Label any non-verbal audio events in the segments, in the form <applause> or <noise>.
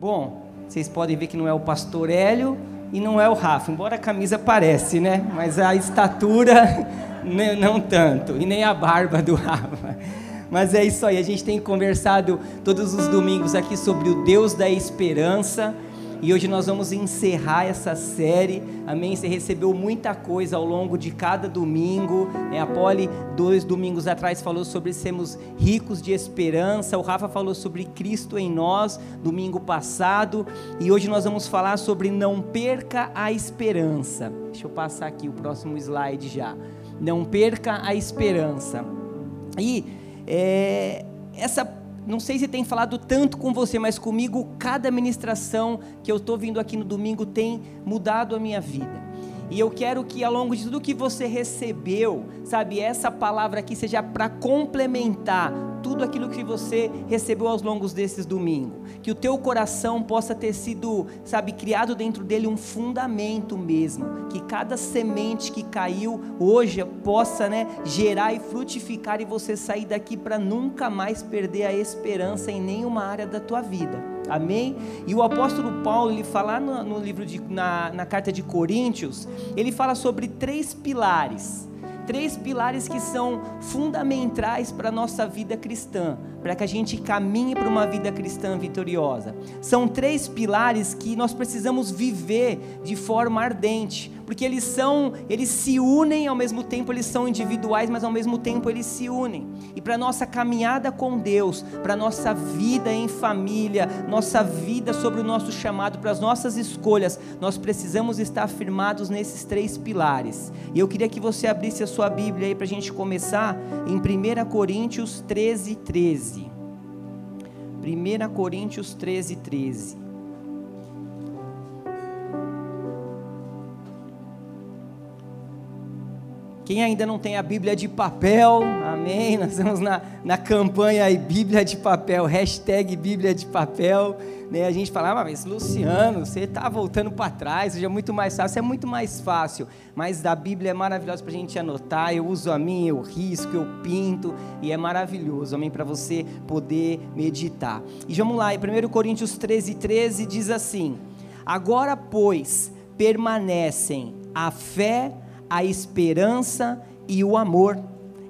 Bom, vocês podem ver que não é o pastor Hélio e não é o Rafa, embora a camisa parece, né? Mas a estatura <laughs> não tanto, e nem a barba do Rafa. Mas é isso aí, a gente tem conversado todos os domingos aqui sobre o Deus da esperança. E hoje nós vamos encerrar essa série. Amém? Você recebeu muita coisa ao longo de cada domingo. É, a Poli, dois domingos atrás, falou sobre sermos ricos de esperança. O Rafa falou sobre Cristo em nós, domingo passado. E hoje nós vamos falar sobre não perca a esperança. Deixa eu passar aqui o próximo slide já. Não perca a esperança. E é, essa não sei se tem falado tanto com você, mas comigo, cada ministração que eu estou vindo aqui no domingo tem mudado a minha vida. E eu quero que ao longo de tudo que você recebeu, sabe, essa palavra aqui seja para complementar tudo aquilo que você recebeu aos longos desses domingos. Que o teu coração possa ter sido, sabe, criado dentro dele um fundamento mesmo. Que cada semente que caiu hoje possa, né, gerar e frutificar e você sair daqui para nunca mais perder a esperança em nenhuma área da tua vida. Amém? E o apóstolo Paulo, ele fala no, no livro de, na, na carta de Coríntios, ele fala sobre três pilares três pilares que são fundamentais para a nossa vida cristã, para que a gente caminhe para uma vida cristã vitoriosa. São três pilares que nós precisamos viver de forma ardente, porque eles são, eles se unem ao mesmo tempo, eles são individuais, mas ao mesmo tempo eles se unem. E para nossa caminhada com Deus, para nossa vida em família, nossa vida sobre o nosso chamado, para as nossas escolhas, nós precisamos estar firmados nesses três pilares. E eu queria que você abrisse a sua Bíblia aí para a gente começar em 1 Coríntios 13, 13. 1 Coríntios 13, 13. Quem ainda não tem a Bíblia de papel, amém? Nós estamos na, na campanha aí, Bíblia de papel, hashtag Bíblia de papel. Né? A gente fala, ah, mas Luciano, você está voltando para trás, hoje é muito mais fácil, é muito mais fácil. Mas a Bíblia é maravilhosa para a gente anotar, eu uso a minha, eu risco, eu pinto, e é maravilhoso, amém? Para você poder meditar. E vamos lá, em 1 Coríntios 13, 13 diz assim: Agora, pois, permanecem a fé, a a esperança e o amor.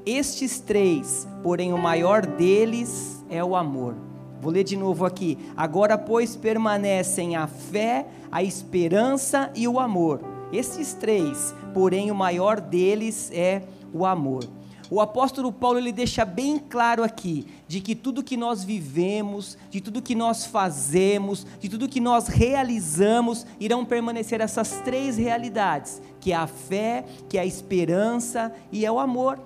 Estes três, porém o maior deles é o amor. Vou ler de novo aqui. Agora, pois, permanecem a fé, a esperança e o amor. Esses três, porém o maior deles é o amor. O apóstolo Paulo ele deixa bem claro aqui de que tudo que nós vivemos, de tudo que nós fazemos, de tudo que nós realizamos, irão permanecer essas três realidades, que é a fé, que é a esperança e é o amor.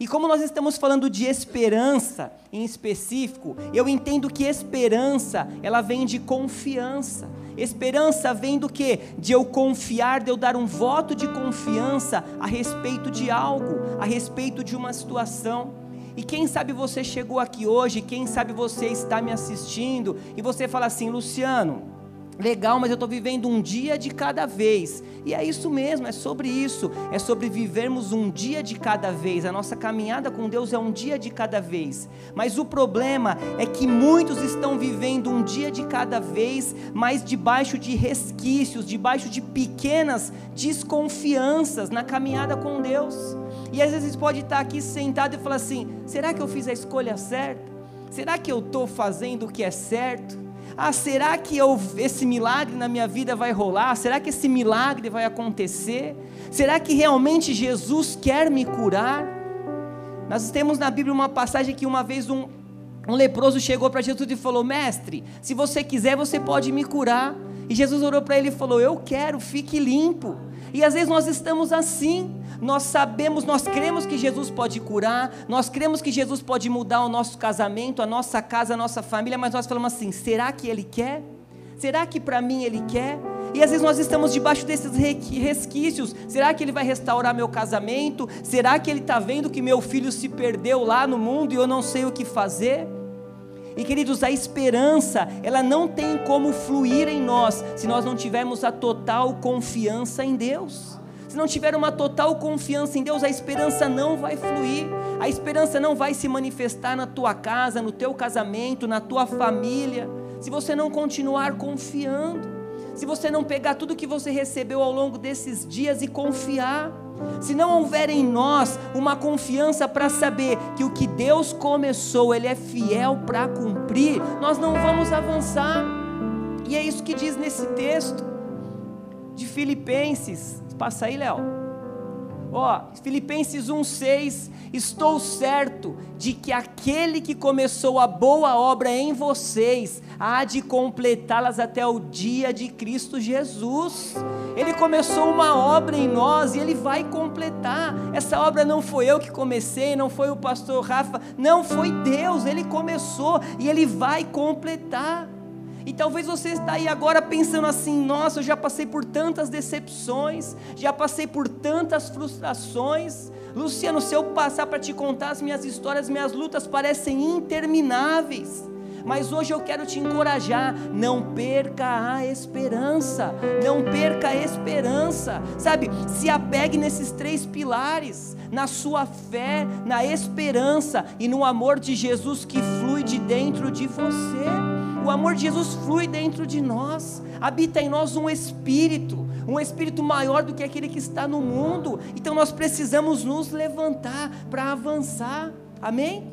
E como nós estamos falando de esperança em específico, eu entendo que esperança, ela vem de confiança. Esperança vem do que? De eu confiar, de eu dar um voto de confiança a respeito de algo, a respeito de uma situação. E quem sabe você chegou aqui hoje, quem sabe você está me assistindo e você fala assim, Luciano, legal, mas eu estou vivendo um dia de cada vez. E é isso mesmo, é sobre isso. É sobre vivermos um dia de cada vez. A nossa caminhada com Deus é um dia de cada vez. Mas o problema é que muitos estão vivendo um dia de cada vez, mas debaixo de resquícios, debaixo de pequenas desconfianças na caminhada com Deus. E às vezes pode estar aqui sentado e falar assim: será que eu fiz a escolha certa? Será que eu estou fazendo o que é certo? Ah, será que eu, esse milagre na minha vida vai rolar? Será que esse milagre vai acontecer? Será que realmente Jesus quer me curar? Nós temos na Bíblia uma passagem que uma vez um, um leproso chegou para Jesus e falou: Mestre, se você quiser, você pode me curar. E Jesus orou para ele e falou: Eu quero, fique limpo. E às vezes nós estamos assim, nós sabemos, nós cremos que Jesus pode curar, nós cremos que Jesus pode mudar o nosso casamento, a nossa casa, a nossa família, mas nós falamos assim: será que Ele quer? Será que para mim Ele quer? E às vezes nós estamos debaixo desses resquícios. Será que Ele vai restaurar meu casamento? Será que Ele está vendo que meu filho se perdeu lá no mundo e eu não sei o que fazer? E queridos, a esperança, ela não tem como fluir em nós se nós não tivermos a total confiança em Deus. Se não tiver uma total confiança em Deus, a esperança não vai fluir. A esperança não vai se manifestar na tua casa, no teu casamento, na tua família. se você não continuar confiando, se você não pegar tudo que você recebeu ao longo desses dias e confiar, se não houver em nós uma confiança para saber que o que Deus começou, Ele é fiel para cumprir, nós não vamos avançar. E é isso que diz nesse texto de Filipenses. Passa aí, Léo. Ó, Filipenses 1:6, estou certo de que aquele que começou a boa obra em vocês há de completá-las até o dia de Cristo Jesus. Ele começou uma obra em nós e ele vai completar. Essa obra não foi eu que comecei, não foi o pastor Rafa, não foi Deus, ele começou e ele vai completar. E talvez você está aí agora pensando assim: nossa, eu já passei por tantas decepções, já passei por tantas frustrações. Luciano, se eu passar para te contar as minhas histórias, minhas lutas parecem intermináveis. Mas hoje eu quero te encorajar, não perca a esperança, não perca a esperança, sabe? Se apegue nesses três pilares, na sua fé, na esperança e no amor de Jesus que flui de dentro de você. O amor de Jesus flui dentro de nós, habita em nós um espírito, um espírito maior do que aquele que está no mundo. Então nós precisamos nos levantar para avançar. Amém?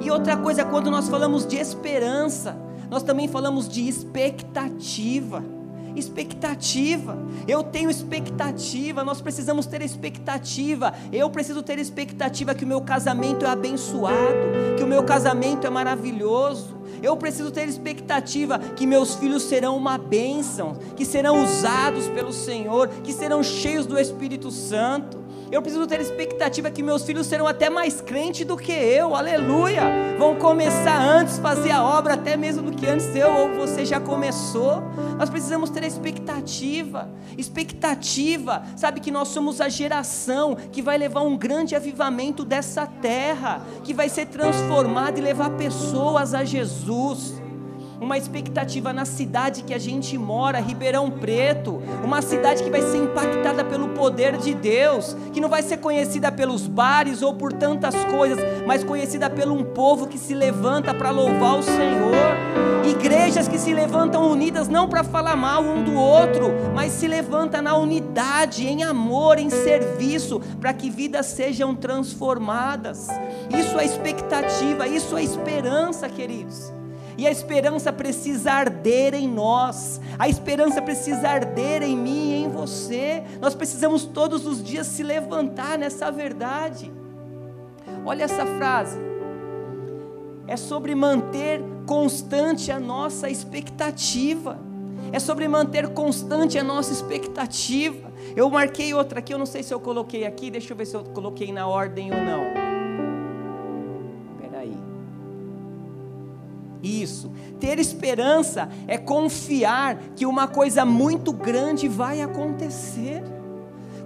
E outra coisa, quando nós falamos de esperança, nós também falamos de expectativa expectativa. Eu tenho expectativa, nós precisamos ter expectativa. Eu preciso ter expectativa que o meu casamento é abençoado, que o meu casamento é maravilhoso. Eu preciso ter expectativa que meus filhos serão uma bênção, que serão usados pelo Senhor, que serão cheios do Espírito Santo. Eu preciso ter expectativa que meus filhos serão até mais crentes do que eu, aleluia. Vão começar antes, fazer a obra até mesmo do que antes eu ou você já começou. Nós precisamos ter expectativa, expectativa, sabe que nós somos a geração que vai levar um grande avivamento dessa terra, que vai ser transformada e levar pessoas a Jesus uma expectativa na cidade que a gente mora, Ribeirão Preto, uma cidade que vai ser impactada pelo poder de Deus, que não vai ser conhecida pelos bares ou por tantas coisas, mas conhecida por um povo que se levanta para louvar o Senhor, igrejas que se levantam unidas não para falar mal um do outro, mas se levanta na unidade, em amor, em serviço, para que vidas sejam transformadas. Isso é expectativa, isso é esperança, queridos. E a esperança precisa arder em nós, a esperança precisa arder em mim e em você. Nós precisamos todos os dias se levantar nessa verdade. Olha essa frase. É sobre manter constante a nossa expectativa. É sobre manter constante a nossa expectativa. Eu marquei outra aqui, eu não sei se eu coloquei aqui, deixa eu ver se eu coloquei na ordem ou não. Isso. Ter esperança é confiar que uma coisa muito grande vai acontecer.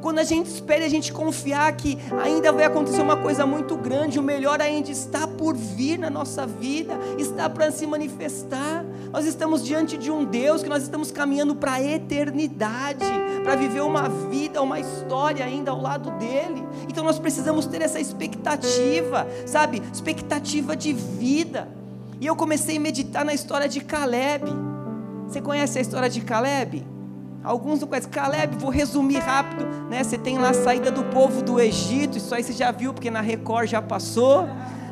Quando a gente espera, a gente confiar que ainda vai acontecer uma coisa muito grande, o melhor ainda está por vir na nossa vida, está para se manifestar. Nós estamos diante de um Deus que nós estamos caminhando para a eternidade, para viver uma vida, uma história ainda ao lado dele. Então nós precisamos ter essa expectativa, sabe? Expectativa de vida. E eu comecei a meditar na história de Caleb. Você conhece a história de Caleb? Alguns não conhecem. Caleb, vou resumir rápido. Né? Você tem lá a saída do povo do Egito. Isso aí você já viu, porque na Record já passou.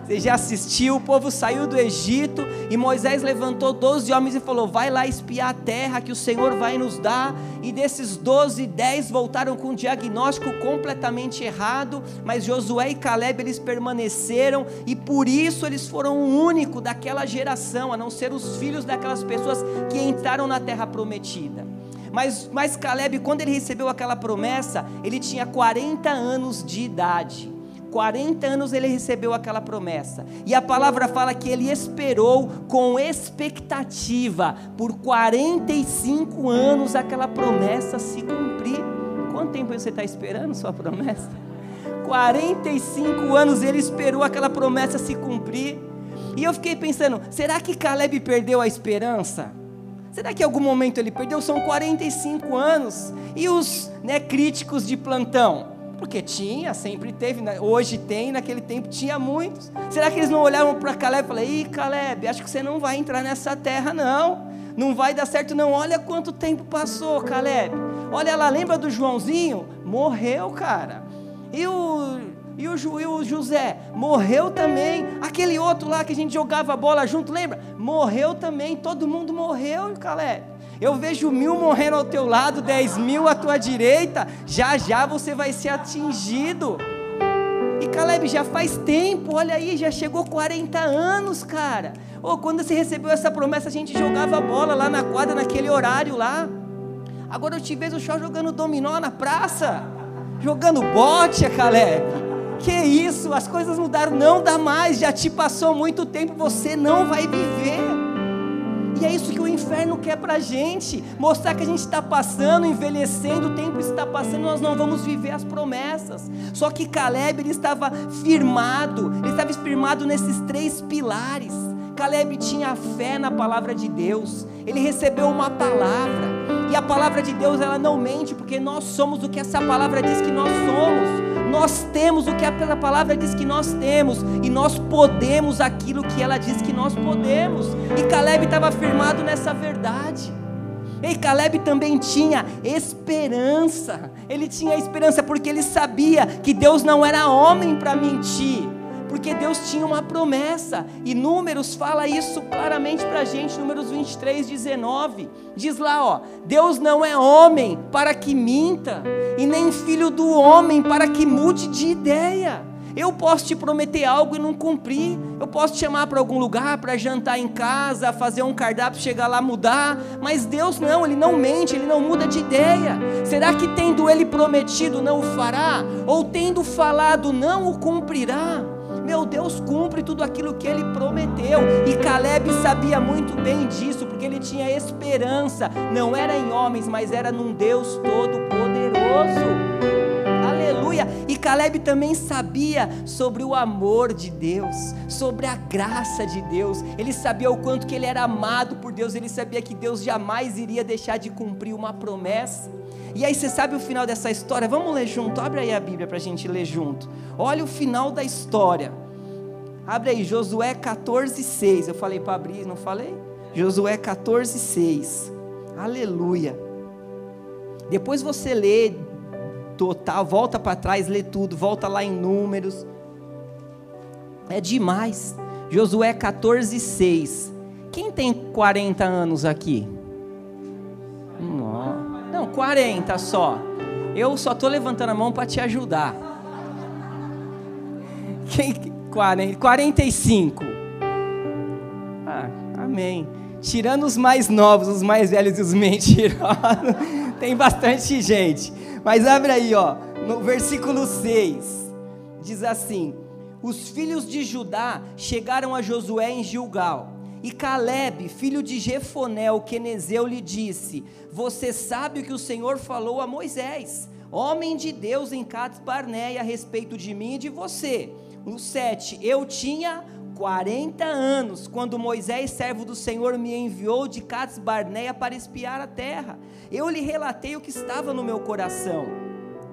Você já assistiu, o povo saiu do Egito e Moisés levantou 12 homens e falou: Vai lá espiar a terra que o Senhor vai nos dar. E desses 12, 10 voltaram com um diagnóstico completamente errado, mas Josué e Caleb eles permaneceram e por isso eles foram o único daquela geração, a não ser os filhos daquelas pessoas que entraram na terra prometida. Mas, mas Caleb, quando ele recebeu aquela promessa, ele tinha 40 anos de idade. 40 anos ele recebeu aquela promessa. E a palavra fala que ele esperou com expectativa por 45 anos aquela promessa se cumprir. Quanto tempo você está esperando sua promessa? 45 anos ele esperou aquela promessa se cumprir. E eu fiquei pensando: será que Caleb perdeu a esperança? Será que em algum momento ele perdeu? São 45 anos. E os né, críticos de plantão? Porque tinha, sempre teve, né? hoje tem, naquele tempo tinha muitos. Será que eles não olhavam para Caleb e falaram: Ih, Caleb, acho que você não vai entrar nessa terra, não. Não vai dar certo, não. Olha quanto tempo passou, Caleb. Olha lá, lembra do Joãozinho? Morreu, cara. E o, e o, e o José? Morreu também. Aquele outro lá que a gente jogava bola junto, lembra? Morreu também. Todo mundo morreu, Caleb. Eu vejo mil morrendo ao teu lado, dez mil à tua direita. Já já você vai ser atingido. E Caleb já faz tempo, olha aí, já chegou 40 anos, cara. Oh, quando você recebeu essa promessa, a gente jogava bola lá na quadra naquele horário lá. Agora eu te vejo só jogando dominó na praça, jogando bote, Caleb. Que isso, as coisas mudaram, não dá mais, já te passou muito tempo, você não vai viver. E é isso que o inferno quer para gente: mostrar que a gente está passando, envelhecendo, o tempo está passando, nós não vamos viver as promessas. Só que Caleb ele estava firmado, ele estava firmado nesses três pilares. Caleb tinha fé na palavra de Deus, ele recebeu uma palavra, e a palavra de Deus ela não mente, porque nós somos o que essa palavra diz que nós somos. Nós temos o que a palavra diz que nós temos, e nós podemos aquilo que ela diz que nós podemos. E Caleb estava firmado nessa verdade. E Caleb também tinha esperança. Ele tinha esperança porque ele sabia que Deus não era homem para mentir porque Deus tinha uma promessa, e Números fala isso claramente para a gente, Números 23, 19, diz lá, ó, Deus não é homem para que minta, e nem filho do homem para que mude de ideia. Eu posso te prometer algo e não cumprir. Eu posso te chamar para algum lugar para jantar em casa, fazer um cardápio, chegar lá mudar. Mas Deus não, Ele não mente, Ele não muda de ideia. Será que tendo Ele prometido não o fará? Ou tendo falado não o cumprirá? Meu Deus cumpre tudo aquilo que ele prometeu. E Caleb sabia muito bem disso, porque ele tinha esperança. Não era em homens, mas era num Deus todo-poderoso. Aleluia. E Caleb também sabia sobre o amor de Deus, sobre a graça de Deus. Ele sabia o quanto que ele era amado por Deus, ele sabia que Deus jamais iria deixar de cumprir uma promessa. E aí você sabe o final dessa história? Vamos ler junto. Abre aí a Bíblia para a gente ler junto. Olha o final da história. Abre aí, Josué 14, 6. Eu falei para abrir, não falei? Josué 14, 6. Aleluia. Depois você lê total, volta para trás, lê tudo, volta lá em números. É demais. Josué 14, 6. Quem tem 40 anos aqui? Não. Não, 40 só. Eu só estou levantando a mão para te ajudar. Quem, 40, 45. Ah, amém. Tirando os mais novos, os mais velhos e os <laughs> mentirosos, tem bastante gente. Mas abre aí, ó, no versículo 6. Diz assim: Os filhos de Judá chegaram a Josué em Gilgal e Caleb, filho de Jefoné, o quenezeu, lhe disse: Você sabe o que o Senhor falou a Moisés, homem de Deus em Cades Barneia, a respeito de mim e de você. No 7, eu tinha 40 anos, quando Moisés, servo do Senhor, me enviou de Cades Barneia para espiar a terra. Eu lhe relatei o que estava no meu coração.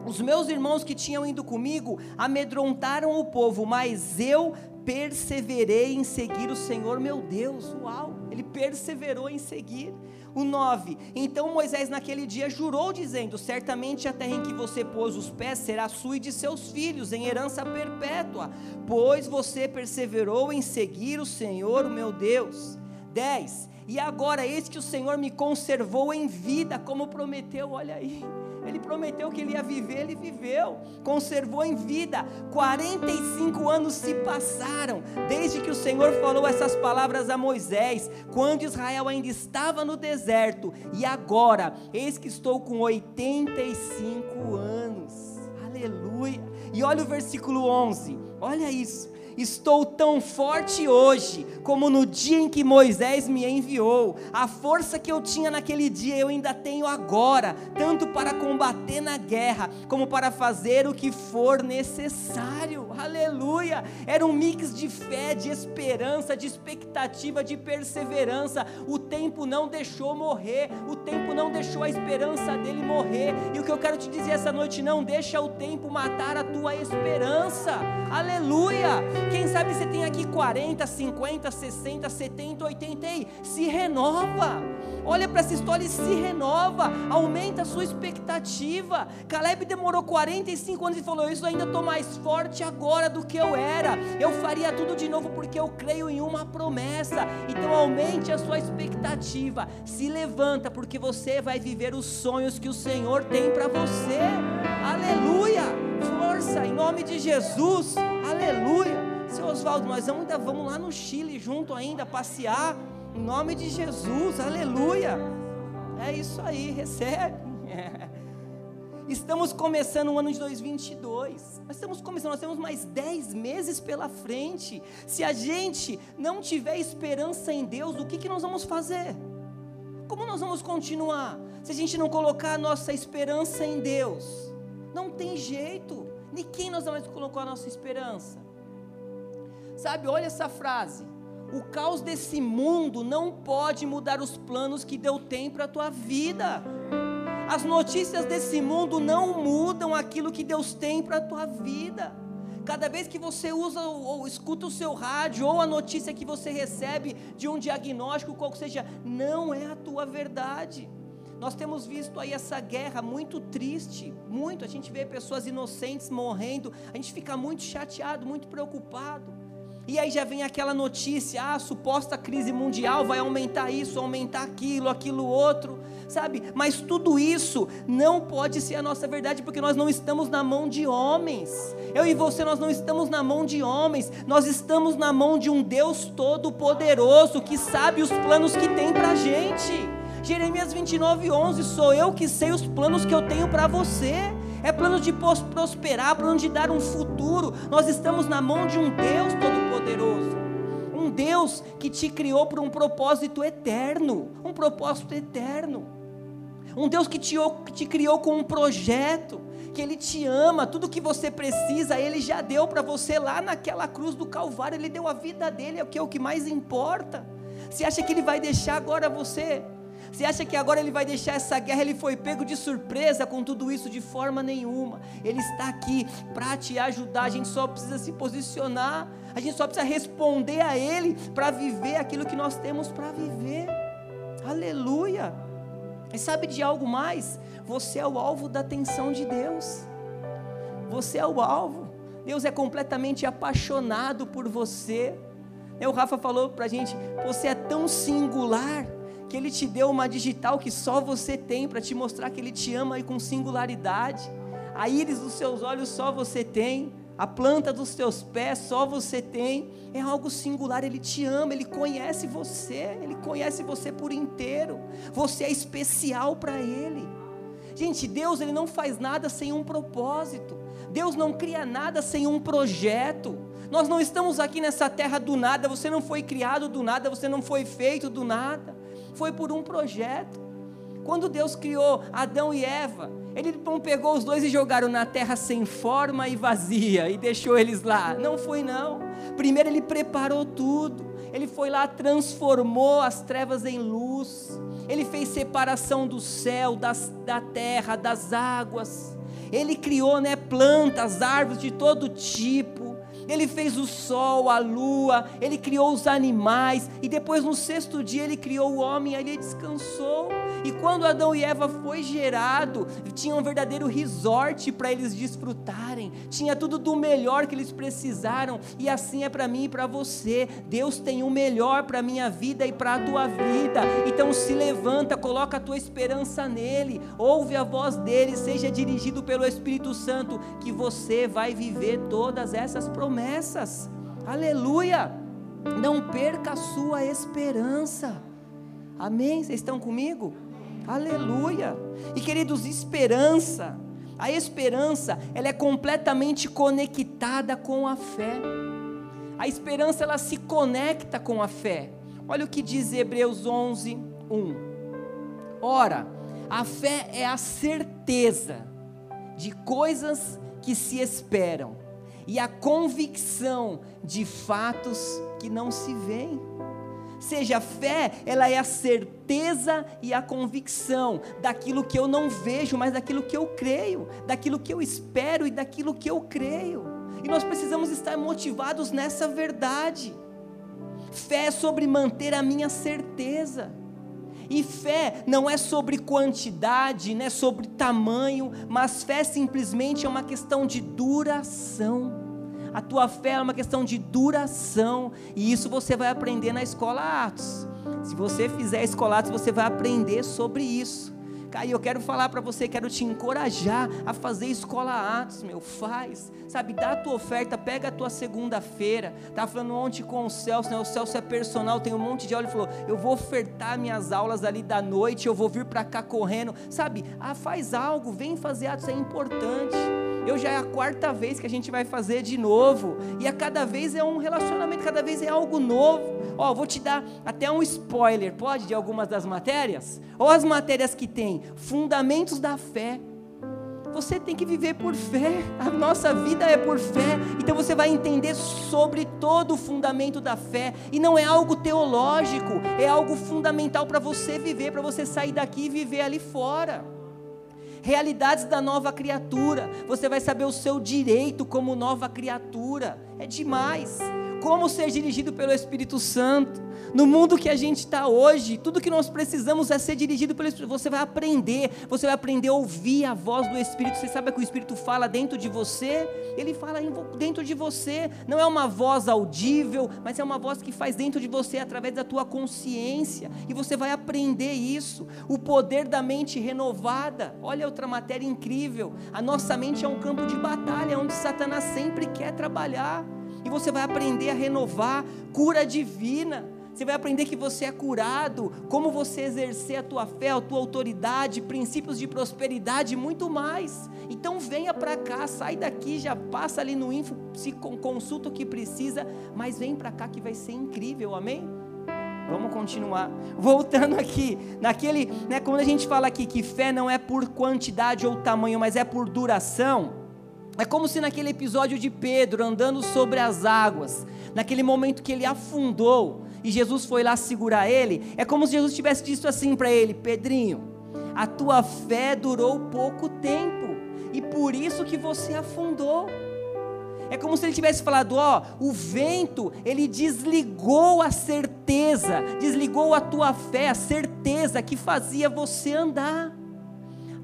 Os meus irmãos que tinham ido comigo amedrontaram o povo, mas eu perseverei em seguir o Senhor meu Deus. Uau! Ele perseverou em seguir. O 9: Então Moisés naquele dia jurou, dizendo: Certamente a terra em que você pôs os pés será sua e de seus filhos, em herança perpétua, pois você perseverou em seguir o Senhor, o meu Deus. 10: E agora, eis que o Senhor me conservou em vida, como prometeu, olha aí. Ele prometeu que ele ia viver, ele viveu, conservou em vida. 45 anos se passaram desde que o Senhor falou essas palavras a Moisés, quando Israel ainda estava no deserto, e agora, eis que estou com 85 anos. Aleluia. E olha o versículo 11. Olha isso. Estou tão forte hoje como no dia em que Moisés me enviou. A força que eu tinha naquele dia eu ainda tenho agora, tanto para combater na guerra, como para fazer o que for necessário. Aleluia! Era um mix de fé, de esperança, de expectativa, de perseverança. O tempo não deixou morrer, o tempo não deixou a esperança dele morrer. E o que eu quero te dizer essa noite, não deixa o tempo matar a tua esperança. Aleluia! Quem sabe você tem aqui 40, 50, 60, 70, 80 aí, se renova. Olha para essa história e se renova, aumenta a sua expectativa. Caleb demorou 45 anos e falou: Isso ainda estou mais forte agora do que eu era. Eu faria tudo de novo porque eu creio em uma promessa. Então aumente a sua expectativa. Se levanta porque você vai viver os sonhos que o Senhor tem para você. Aleluia! Força em nome de Jesus. Aleluia. Seu Oswaldo, nós ainda vamos lá no Chile junto ainda passear. Em nome de Jesus, aleluia. É isso aí, recebe. <laughs> Estamos começando o ano de 2022. Nós estamos começando, nós temos mais 10 meses pela frente. Se a gente não tiver esperança em Deus, o que, que nós vamos fazer? Como nós vamos continuar? Se a gente não colocar a nossa esperança em Deus, não tem jeito. Em quem nós vamos colocar a nossa esperança? Sabe, olha essa frase. O caos desse mundo não pode mudar os planos que Deus tem para a tua vida. As notícias desse mundo não mudam aquilo que Deus tem para a tua vida. Cada vez que você usa ou escuta o seu rádio ou a notícia que você recebe de um diagnóstico, qual que seja, não é a tua verdade. Nós temos visto aí essa guerra muito triste, muito. A gente vê pessoas inocentes morrendo, a gente fica muito chateado, muito preocupado. E aí já vem aquela notícia, ah, a suposta crise mundial vai aumentar isso, aumentar aquilo, aquilo outro, sabe? Mas tudo isso não pode ser a nossa verdade, porque nós não estamos na mão de homens. Eu e você, nós não estamos na mão de homens, nós estamos na mão de um Deus todo-poderoso que sabe os planos que tem para gente. Jeremias 29, 11: Sou eu que sei os planos que eu tenho para você é plano de prosperar, plano de dar um futuro. Nós estamos na mão de um Deus Todo-Poderoso. Um Deus que te criou por um propósito eterno. Um propósito eterno. Um Deus que te, te criou com um projeto. Que Ele te ama. Tudo que você precisa, Ele já deu para você lá naquela cruz do Calvário. Ele deu a vida dele, é o que, é o que mais importa. Você acha que Ele vai deixar agora você você acha que agora ele vai deixar essa guerra? Ele foi pego de surpresa com tudo isso de forma nenhuma. Ele está aqui para te ajudar. A gente só precisa se posicionar. A gente só precisa responder a Ele para viver aquilo que nós temos para viver. Aleluia. E sabe de algo mais? Você é o alvo da atenção de Deus. Você é o alvo. Deus é completamente apaixonado por você. O Rafa falou para a gente: você é tão singular que Ele te deu uma digital que só você tem para te mostrar que Ele te ama e com singularidade. A íris dos seus olhos só você tem. A planta dos teus pés só você tem. É algo singular. Ele te ama, ele conhece você, ele conhece você por inteiro. Você é especial para ele. Gente, Deus ele não faz nada sem um propósito. Deus não cria nada sem um projeto. Nós não estamos aqui nessa terra do nada. Você não foi criado do nada, você não foi feito do nada foi por um projeto. Quando Deus criou Adão e Eva, Ele não pegou os dois e jogaram na terra sem forma e vazia e deixou eles lá. Não foi não. Primeiro Ele preparou tudo. Ele foi lá, transformou as trevas em luz. Ele fez separação do céu, das, da terra, das águas. Ele criou né, plantas, árvores de todo tipo. Ele fez o sol, a lua, ele criou os animais, e depois no sexto dia ele criou o homem, e ele descansou. E quando Adão e Eva foi gerado, tinha um verdadeiro resort para eles desfrutarem, tinha tudo do melhor que eles precisaram, e assim é para mim e para você. Deus tem o melhor para a minha vida e para a tua vida. Então se levanta, coloca a tua esperança nele, ouve a voz dele, seja dirigido pelo Espírito Santo, que você vai viver todas essas promessas promessas. Aleluia! Não perca a sua esperança. Amém? Vocês estão comigo? Aleluia! E queridos, esperança, a esperança, ela é completamente conectada com a fé. A esperança ela se conecta com a fé. Olha o que diz Hebreus 11, 1. Ora, a fé é a certeza de coisas que se esperam e a convicção de fatos que não se veem. Seja a fé, ela é a certeza e a convicção daquilo que eu não vejo, mas daquilo que eu creio, daquilo que eu espero e daquilo que eu creio. E nós precisamos estar motivados nessa verdade. Fé é sobre manter a minha certeza. E fé não é sobre quantidade, não é sobre tamanho, mas fé simplesmente é uma questão de duração. A tua fé é uma questão de duração, e isso você vai aprender na escola Atos. Se você fizer a escola Atos, você vai aprender sobre isso. Caio, eu quero falar para você, quero te encorajar a fazer escola Atos, meu, faz, sabe, dá a tua oferta, pega a tua segunda-feira, tá falando ontem com o Celso, né, o Celso é personal, tem um monte de aula, ele falou, eu vou ofertar minhas aulas ali da noite, eu vou vir para cá correndo, sabe, ah, faz algo, vem fazer Atos, é importante, eu já é a quarta vez que a gente vai fazer de novo, e a cada vez é um relacionamento, cada vez é algo novo, ó, vou te dar até um spoiler, pode, de algumas das matérias, ou as matérias que tem fundamentos da fé. Você tem que viver por fé, a nossa vida é por fé, então você vai entender sobre todo o fundamento da fé, e não é algo teológico, é algo fundamental para você viver, para você sair daqui e viver ali fora. Realidades da nova criatura, você vai saber o seu direito como nova criatura, é demais como ser dirigido pelo Espírito Santo. No mundo que a gente está hoje, tudo que nós precisamos é ser dirigido pelo Espírito. Você vai aprender, você vai aprender a ouvir a voz do Espírito. Você sabe que o Espírito fala dentro de você? Ele fala dentro de você. Não é uma voz audível, mas é uma voz que faz dentro de você através da tua consciência. E você vai aprender isso. O poder da mente renovada. Olha outra matéria incrível. A nossa mente é um campo de batalha onde Satanás sempre quer trabalhar e você vai aprender a renovar cura divina. Você vai aprender que você é curado, como você exercer a tua fé, a tua autoridade, princípios de prosperidade e muito mais. Então venha para cá, sai daqui, já passa ali no info, se consulta o que precisa, mas vem para cá que vai ser incrível, amém? Vamos continuar. Voltando aqui, naquele, né, quando a gente fala aqui que fé não é por quantidade ou tamanho, mas é por duração. É como se naquele episódio de Pedro andando sobre as águas, naquele momento que ele afundou e Jesus foi lá segurar ele, é como se Jesus tivesse dito assim para ele: Pedrinho, a tua fé durou pouco tempo e por isso que você afundou. É como se ele tivesse falado: ó, o vento, ele desligou a certeza, desligou a tua fé, a certeza que fazia você andar.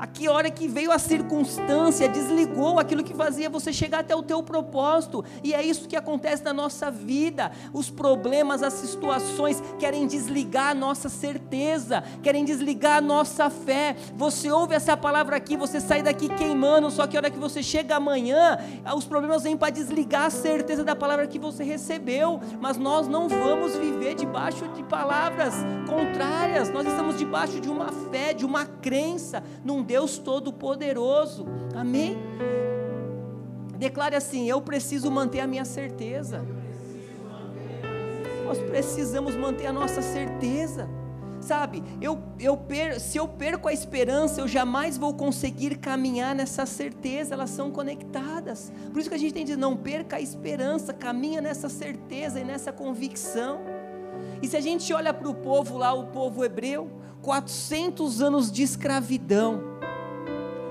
A hora que veio a circunstância, desligou aquilo que fazia você chegar até o teu propósito. E é isso que acontece na nossa vida. Os problemas, as situações querem desligar a nossa certeza, querem desligar a nossa fé. Você ouve essa palavra aqui, você sai daqui queimando, só que a hora que você chega amanhã, os problemas vêm para desligar a certeza da palavra que você recebeu. Mas nós não vamos viver debaixo de palavras contrárias. Nós estamos debaixo de uma fé, de uma crença num Deus Todo-Poderoso. Amém? Declare assim: Eu preciso manter a minha certeza. Nós precisamos manter a nossa certeza. Sabe, eu, eu per, se eu perco a esperança, eu jamais vou conseguir caminhar nessa certeza, elas são conectadas. Por isso que a gente tem que dizer: não perca a esperança, caminha nessa certeza e nessa convicção. E se a gente olha para o povo lá, o povo hebreu, 400 anos de escravidão,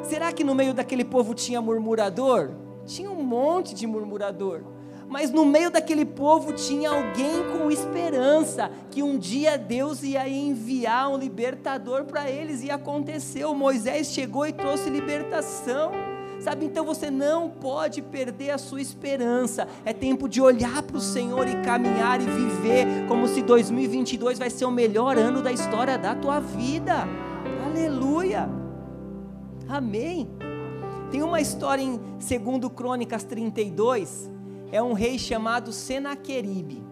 Será que no meio daquele povo tinha murmurador? Tinha um monte de murmurador. Mas no meio daquele povo tinha alguém com esperança que um dia Deus ia enviar um libertador para eles e aconteceu. Moisés chegou e trouxe libertação. Sabe, então você não pode perder a sua esperança. É tempo de olhar para o Senhor e caminhar e viver como se 2022 vai ser o melhor ano da história da tua vida. Aleluia. Amém. Tem uma história em 2 Crônicas 32, é um rei chamado Senaqueribe.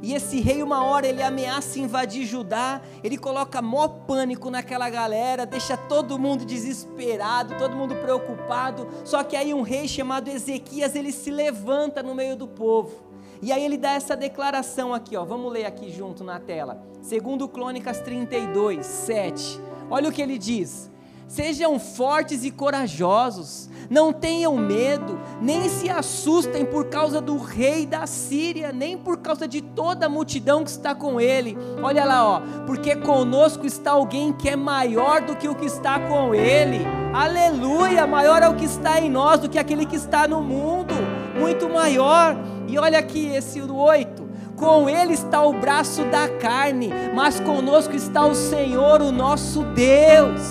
E esse rei, uma hora, ele ameaça invadir Judá, ele coloca mó pânico naquela galera, deixa todo mundo desesperado, todo mundo preocupado. Só que aí um rei chamado Ezequias, ele se levanta no meio do povo. E aí ele dá essa declaração aqui, ó. Vamos ler aqui junto na tela. Segundo Crônicas 32, 7. Olha o que ele diz: Sejam fortes e corajosos, não tenham medo, nem se assustem por causa do rei da Síria, nem por causa de toda a multidão que está com ele. Olha lá, ó, porque conosco está alguém que é maior do que o que está com ele. Aleluia! Maior é o que está em nós do que aquele que está no mundo, muito maior. E olha aqui esse 8 com ele está o braço da carne, mas conosco está o Senhor, o nosso Deus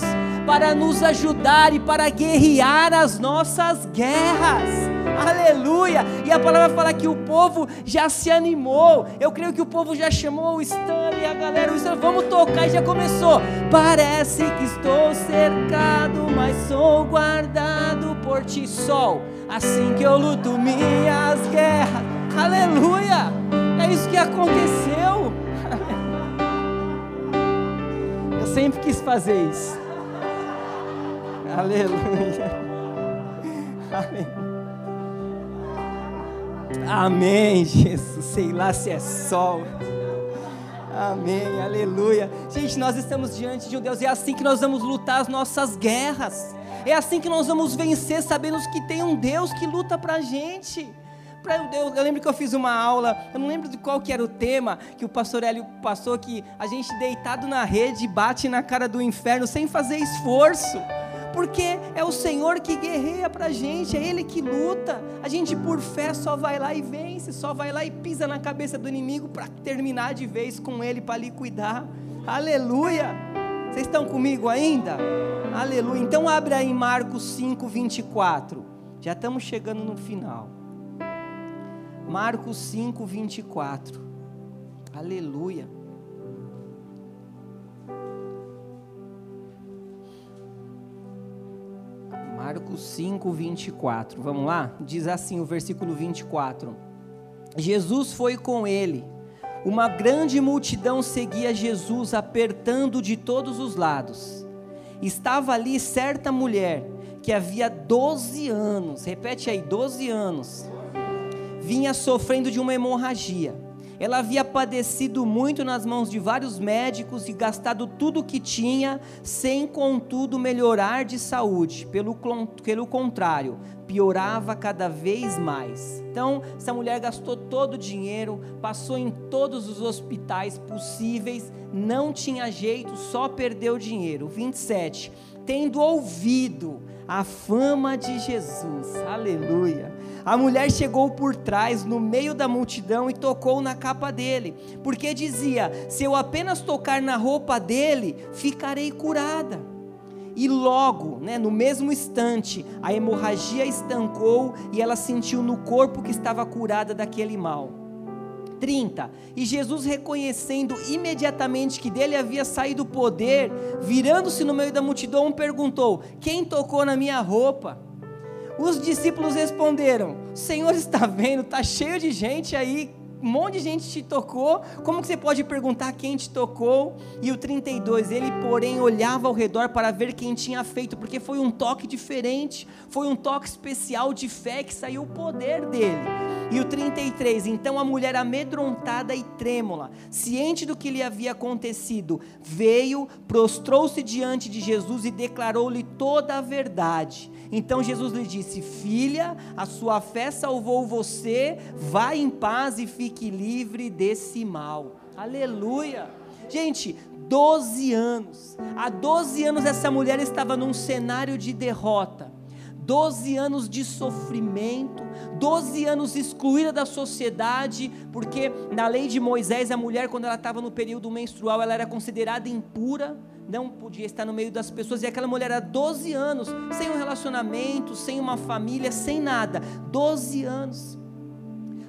para nos ajudar e para guerrear as nossas guerras. Aleluia! E a palavra fala que o povo já se animou. Eu creio que o povo já chamou o Stanley, a galera, o Stanley, vamos tocar e já começou. Parece que estou cercado, mas sou guardado por ti, sol. Assim que eu luto minhas guerras. Aleluia! É isso que aconteceu. <laughs> Eu sempre quis fazer isso. Aleluia. Amém. Amém, Jesus. Sei lá se é sol. Amém, aleluia. Gente, nós estamos diante de um Deus, é assim que nós vamos lutar as nossas guerras. É assim que nós vamos vencer, sabendo que tem um Deus que luta pra gente. Eu, eu, lembro que eu fiz uma aula, eu não lembro de qual que era o tema, que o pastor Hélio passou, que a gente deitado na rede bate na cara do inferno sem fazer esforço porque é o Senhor que guerreia para a gente, é Ele que luta. A gente, por fé, só vai lá e vence, só vai lá e pisa na cabeça do inimigo para terminar de vez com Ele, para lhe cuidar. Aleluia! Vocês estão comigo ainda? Aleluia! Então, abre aí Marcos 5, 24. Já estamos chegando no final. Marcos 5, 24. Aleluia. Marcos 5, 24. Vamos lá? Diz assim o versículo 24: Jesus foi com ele. Uma grande multidão seguia Jesus, apertando de todos os lados. Estava ali certa mulher que havia 12 anos, repete aí, 12 anos, vinha sofrendo de uma hemorragia ela havia padecido muito nas mãos de vários médicos e gastado tudo o que tinha, sem contudo melhorar de saúde. Pelo, pelo contrário, piorava cada vez mais. Então, essa mulher gastou todo o dinheiro, passou em todos os hospitais possíveis, não tinha jeito, só perdeu dinheiro. 27. Tendo ouvido a fama de Jesus, aleluia a mulher chegou por trás, no meio da multidão, e tocou na capa dele, porque dizia: Se eu apenas tocar na roupa dele, ficarei curada. E logo, né, no mesmo instante, a hemorragia estancou e ela sentiu no corpo que estava curada daquele mal. 30. E Jesus, reconhecendo imediatamente que dele havia saído o poder, virando-se no meio da multidão, perguntou: Quem tocou na minha roupa? Os discípulos responderam: Senhor está vendo, está cheio de gente aí, um monte de gente te tocou, como que você pode perguntar quem te tocou? E o 32, ele porém olhava ao redor para ver quem tinha feito, porque foi um toque diferente, foi um toque especial de fé que saiu o poder dele. E o 33, então a mulher amedrontada e trêmula, ciente do que lhe havia acontecido, veio, prostrou-se diante de Jesus e declarou-lhe toda a verdade. Então Jesus lhe disse: Filha, a sua fé salvou você, vá em paz e fique livre desse mal. Aleluia. Gente, 12 anos. Há 12 anos essa mulher estava num cenário de derrota. 12 anos de sofrimento, 12 anos excluída da sociedade, porque na lei de Moisés a mulher quando ela estava no período menstrual, ela era considerada impura não podia estar no meio das pessoas. E aquela mulher há 12 anos, sem um relacionamento, sem uma família, sem nada. 12 anos.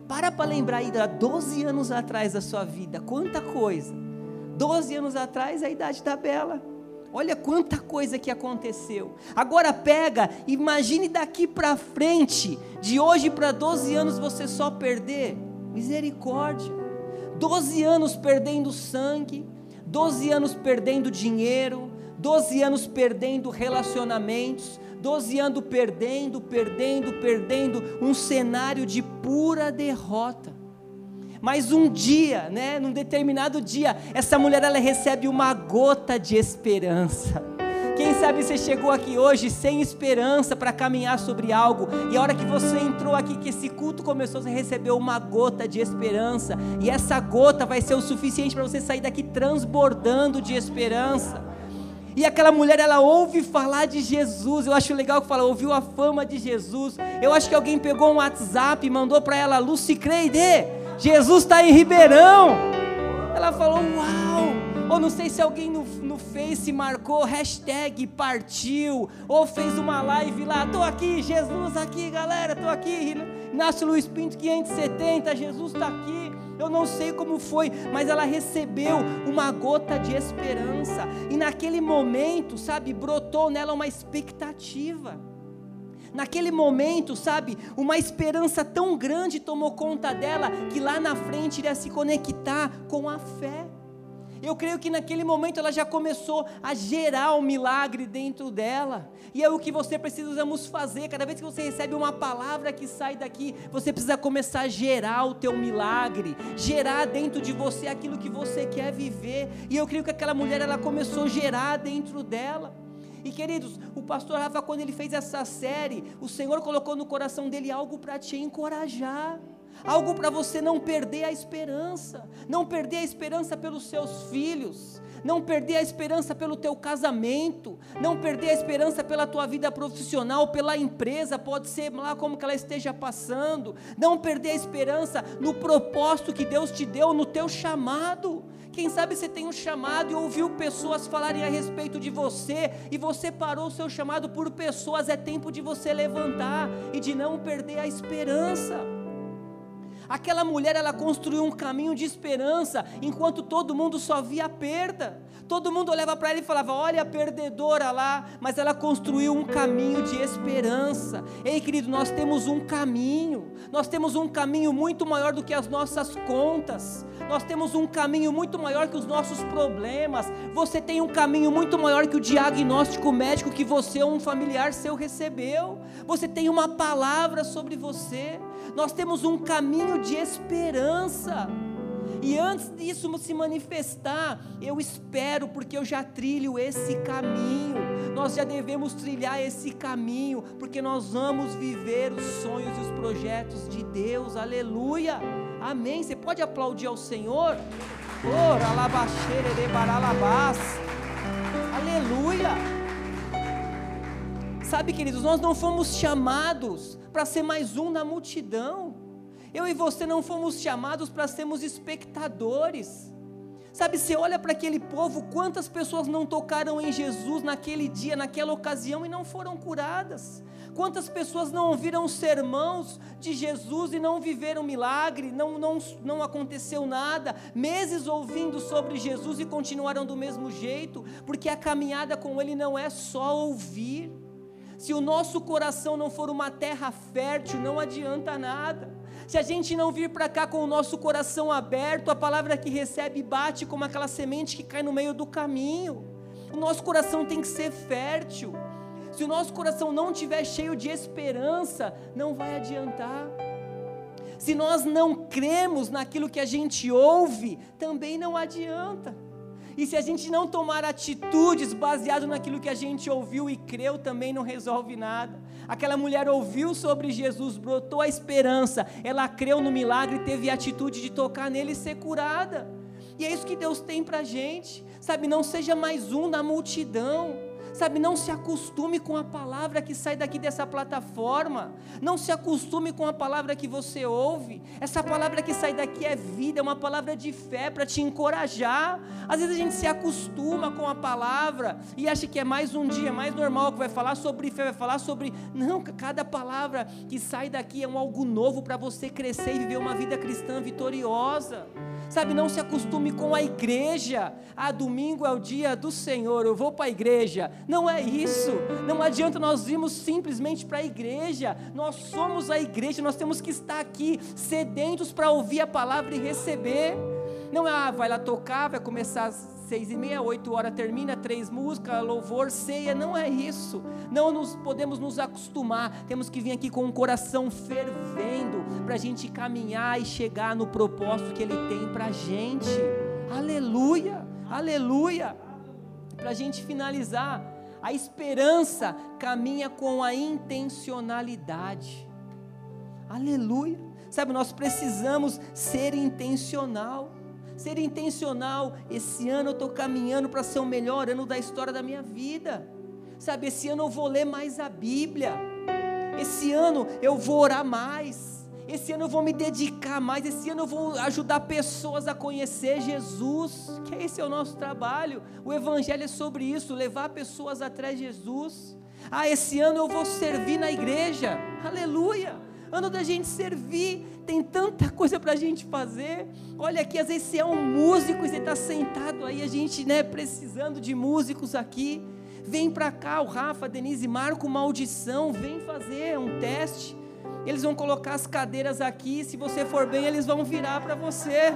Para para lembrar aí, há 12 anos atrás da sua vida, quanta coisa. 12 anos atrás, a idade da Bela. Olha quanta coisa que aconteceu. Agora pega, imagine daqui para frente, de hoje para 12 anos você só perder. Misericórdia. 12 anos perdendo sangue, 12 anos perdendo dinheiro, 12 anos perdendo relacionamentos, 12 anos perdendo, perdendo, perdendo, um cenário de pura derrota. Mas um dia, né, num determinado dia, essa mulher ela recebe uma gota de esperança. Quem sabe você chegou aqui hoje sem esperança para caminhar sobre algo, e a hora que você entrou aqui, que esse culto começou, você recebeu uma gota de esperança, e essa gota vai ser o suficiente para você sair daqui transbordando de esperança. E aquela mulher, ela ouve falar de Jesus. Eu acho legal que fala, ouviu a fama de Jesus. Eu acho que alguém pegou um WhatsApp e mandou para ela, Lucy Creide, Jesus está em Ribeirão. Ela falou, uau! Ou não sei se alguém no, no Face marcou hashtag partiu, ou fez uma live lá, tô aqui, Jesus aqui, galera, tô aqui, Inácio Luiz Pinto 570, Jesus está aqui. Eu não sei como foi, mas ela recebeu uma gota de esperança. E naquele momento, sabe, brotou nela uma expectativa. Naquele momento, sabe, uma esperança tão grande tomou conta dela que lá na frente iria se conectar com a fé. Eu creio que naquele momento ela já começou a gerar um milagre dentro dela. E é o que você precisamos fazer. Cada vez que você recebe uma palavra que sai daqui, você precisa começar a gerar o teu milagre, gerar dentro de você aquilo que você quer viver. E eu creio que aquela mulher ela começou a gerar dentro dela. E queridos, o pastor Rafa, quando ele fez essa série, o Senhor colocou no coração dele algo para te encorajar algo para você não perder a esperança, não perder a esperança pelos seus filhos, não perder a esperança pelo teu casamento, não perder a esperança pela tua vida profissional, pela empresa, pode ser lá como que ela esteja passando, não perder a esperança no propósito que Deus te deu, no teu chamado. Quem sabe você tem um chamado e ouviu pessoas falarem a respeito de você e você parou o seu chamado por pessoas, é tempo de você levantar e de não perder a esperança. Aquela mulher, ela construiu um caminho de esperança, enquanto todo mundo só via perda. Todo mundo olhava para ela e falava: Olha a perdedora lá, mas ela construiu um caminho de esperança. Ei, querido, nós temos um caminho, nós temos um caminho muito maior do que as nossas contas, nós temos um caminho muito maior que os nossos problemas. Você tem um caminho muito maior que o diagnóstico médico que você ou um familiar seu recebeu. Você tem uma palavra sobre você, nós temos um caminho de esperança. E antes disso se manifestar, eu espero, porque eu já trilho esse caminho. Nós já devemos trilhar esse caminho, porque nós vamos viver os sonhos e os projetos de Deus. Aleluia. Amém. Você pode aplaudir ao Senhor? Ora, labaxeira de baralabás. Aleluia. Sabe, queridos, nós não fomos chamados para ser mais um na multidão. Eu e você não fomos chamados para sermos espectadores. Sabe, você olha para aquele povo, quantas pessoas não tocaram em Jesus naquele dia, naquela ocasião e não foram curadas? Quantas pessoas não ouviram sermãos de Jesus e não viveram milagre, não, não, não aconteceu nada, meses ouvindo sobre Jesus e continuaram do mesmo jeito, porque a caminhada com Ele não é só ouvir. Se o nosso coração não for uma terra fértil, não adianta nada. Se a gente não vir para cá com o nosso coração aberto, a palavra que recebe bate como aquela semente que cai no meio do caminho. O nosso coração tem que ser fértil. Se o nosso coração não estiver cheio de esperança, não vai adiantar. Se nós não cremos naquilo que a gente ouve, também não adianta. E se a gente não tomar atitudes baseadas naquilo que a gente ouviu e creu, também não resolve nada. Aquela mulher ouviu sobre Jesus, brotou a esperança, ela creu no milagre e teve a atitude de tocar nele e ser curada. E é isso que Deus tem para gente, sabe? Não seja mais um na multidão. Sabe, não se acostume com a palavra que sai daqui dessa plataforma. Não se acostume com a palavra que você ouve. Essa palavra que sai daqui é vida, é uma palavra de fé para te encorajar. Às vezes a gente se acostuma com a palavra e acha que é mais um dia, mais normal que vai falar sobre fé, vai falar sobre. Não, cada palavra que sai daqui é um algo novo para você crescer e viver uma vida cristã vitoriosa. Sabe, não se acostume com a igreja. Ah, domingo é o dia do Senhor, eu vou para a igreja. Não é isso. Não adianta nós irmos simplesmente para a igreja. Nós somos a igreja, nós temos que estar aqui sedentos para ouvir a palavra e receber. Não é, ah, vai lá tocar, vai começar a seis e meia, oito horas termina, três músicas, louvor, ceia, não é isso. Não nos podemos nos acostumar. Temos que vir aqui com um coração fervendo para a gente caminhar e chegar no propósito que Ele tem para a gente. Aleluia, aleluia. Para a gente finalizar, a esperança caminha com a intencionalidade. Aleluia. Sabe, nós precisamos ser intencional. Ser intencional. Esse ano eu estou caminhando para ser o melhor ano da história da minha vida. Sabe, esse ano eu vou ler mais a Bíblia. Esse ano eu vou orar mais. Esse ano eu vou me dedicar mais. Esse ano eu vou ajudar pessoas a conhecer Jesus. Que esse é o nosso trabalho. O Evangelho é sobre isso, levar pessoas atrás de Jesus. Ah, esse ano eu vou servir na igreja. Aleluia ano da gente servir, tem tanta coisa para a gente fazer. Olha aqui, às vezes você é um músico e você está sentado aí, a gente né, precisando de músicos aqui. Vem para cá, o Rafa, a Denise, marca uma audição, vem fazer um teste. Eles vão colocar as cadeiras aqui, se você for bem, eles vão virar para você.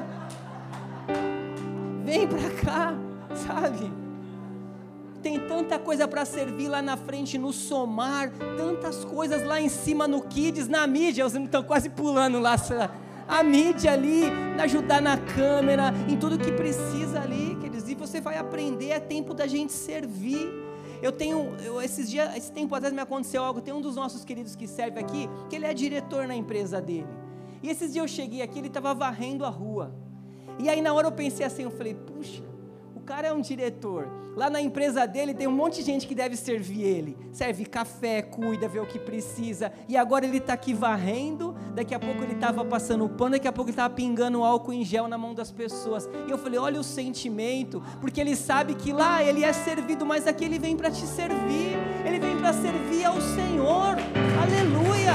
Vem para cá, sabe? Tem tanta coisa para servir lá na frente, no somar, tantas coisas lá em cima no Kids, na mídia, vocês estão quase pulando lá, a mídia ali, ajudar na câmera, em tudo que precisa ali, queridos, e você vai aprender, é tempo da gente servir. Eu tenho, eu, esses dias, esse tempo atrás me aconteceu algo, tem um dos nossos queridos que serve aqui, que ele é diretor na empresa dele. E esses dias eu cheguei aqui, ele estava varrendo a rua. E aí na hora eu pensei assim, eu falei, puxa, cara é um diretor. Lá na empresa dele tem um monte de gente que deve servir ele. Serve café, cuida, vê o que precisa. E agora ele está aqui varrendo. Daqui a pouco ele estava passando pano. Daqui a pouco ele estava pingando álcool em gel na mão das pessoas. E eu falei: olha o sentimento. Porque ele sabe que lá ele é servido, mas aqui ele vem para te servir. Ele vem para servir ao Senhor. Aleluia.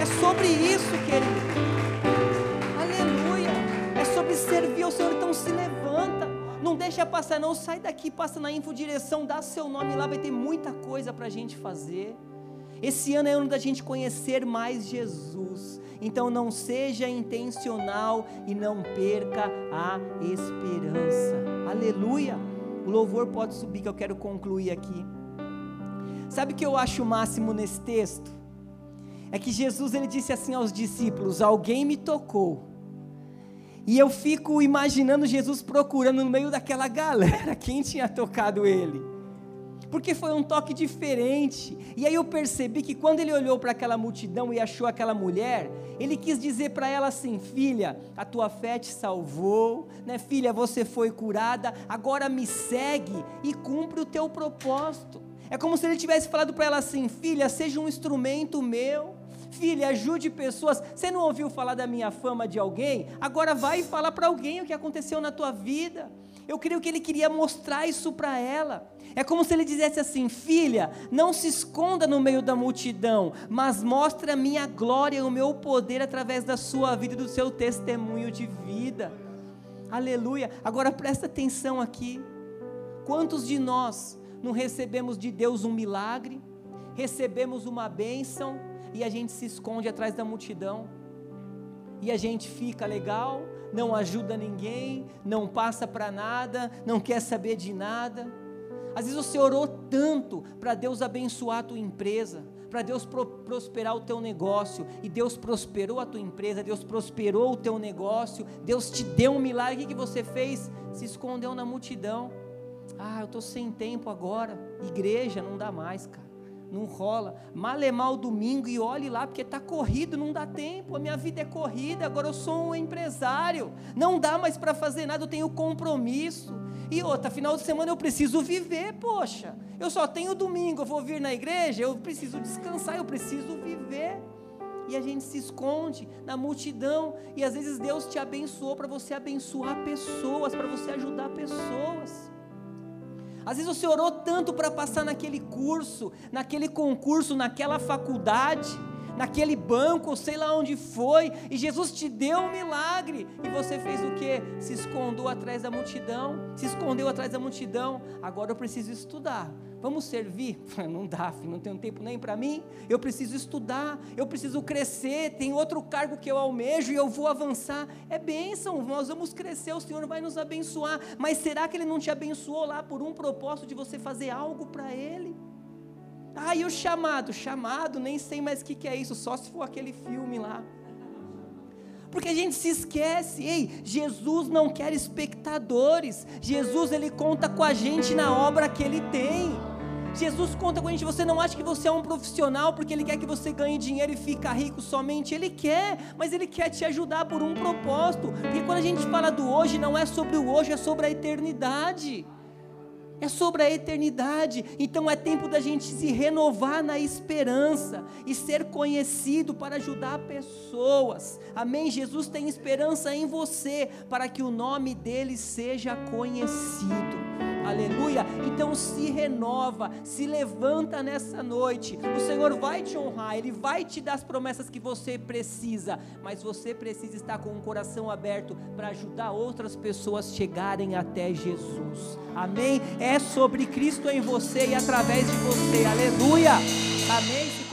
É sobre isso, querido. Aleluia. É sobre servir ao Senhor. Então se levanta. Deixa passar, não. Sai daqui, passa na infodireção, dá seu nome lá, vai ter muita coisa para a gente fazer. Esse ano é ano da gente conhecer mais Jesus. Então não seja intencional e não perca a esperança. Aleluia. O louvor pode subir que eu quero concluir aqui. Sabe o que eu acho o máximo nesse texto? É que Jesus ele disse assim aos discípulos: Alguém me tocou e eu fico imaginando Jesus procurando no meio daquela galera <laughs> quem tinha tocado ele. Porque foi um toque diferente. E aí eu percebi que quando ele olhou para aquela multidão e achou aquela mulher, ele quis dizer para ela assim: "Filha, a tua fé te salvou, né? Filha, você foi curada, agora me segue e cumpre o teu propósito". É como se ele tivesse falado para ela assim: "Filha, seja um instrumento meu, Filha, ajude pessoas. Você não ouviu falar da minha fama de alguém? Agora vai e fala para alguém o que aconteceu na tua vida. Eu creio que ele queria mostrar isso para ela. É como se ele dissesse assim: Filha, não se esconda no meio da multidão, mas mostre a minha glória e o meu poder através da sua vida e do seu testemunho de vida. Aleluia. Agora presta atenção aqui. Quantos de nós não recebemos de Deus um milagre, recebemos uma bênção, e a gente se esconde atrás da multidão, e a gente fica legal, não ajuda ninguém, não passa para nada, não quer saber de nada. Às vezes você orou tanto para Deus abençoar a tua empresa, para Deus pro prosperar o teu negócio, e Deus prosperou a tua empresa, Deus prosperou o teu negócio, Deus te deu um milagre, o que você fez? Se escondeu na multidão. Ah, eu estou sem tempo agora. Igreja não dá mais, cara não rola. Malemar o domingo e olhe lá, porque está corrido, não dá tempo. A minha vida é corrida, agora eu sou um empresário. Não dá mais para fazer nada, eu tenho compromisso. E outra, final de semana eu preciso viver, poxa. Eu só tenho domingo, eu vou vir na igreja, eu preciso descansar, eu preciso viver. E a gente se esconde na multidão. E às vezes Deus te abençoou para você abençoar pessoas, para você ajudar pessoas. Às vezes você orou tanto para passar naquele curso, naquele concurso, naquela faculdade, naquele banco, sei lá onde foi, e Jesus te deu um milagre, e você fez o que? Se escondeu atrás da multidão, se escondeu atrás da multidão. Agora eu preciso estudar, Vamos servir? <laughs> Não dá, filho, não tenho tempo nem para mim. Eu preciso estudar, eu preciso crescer. Tem outro cargo que eu almejo e eu vou avançar. É bênção, nós vamos crescer, o Senhor vai nos abençoar. Mas será que Ele não te abençoou lá por um propósito de você fazer algo para Ele? Ah, e o chamado? Chamado, nem sei mais o que, que é isso, só se for aquele filme lá. Porque a gente se esquece, ei, Jesus não quer espectadores. Jesus ele conta com a gente na obra que ele tem. Jesus conta com a gente, você não acha que você é um profissional porque ele quer que você ganhe dinheiro e fica rico somente? Ele quer, mas ele quer te ajudar por um propósito. Porque quando a gente fala do hoje, não é sobre o hoje, é sobre a eternidade é sobre a eternidade. Então é tempo da gente se renovar na esperança e ser conhecido para ajudar pessoas. Amém? Jesus tem esperança em você para que o nome dele seja conhecido. Aleluia. Então se renova, se levanta nessa noite. O Senhor vai te honrar, Ele vai te dar as promessas que você precisa, mas você precisa estar com o coração aberto para ajudar outras pessoas chegarem até Jesus. Amém? É sobre Cristo em você e através de você. Aleluia. Amém.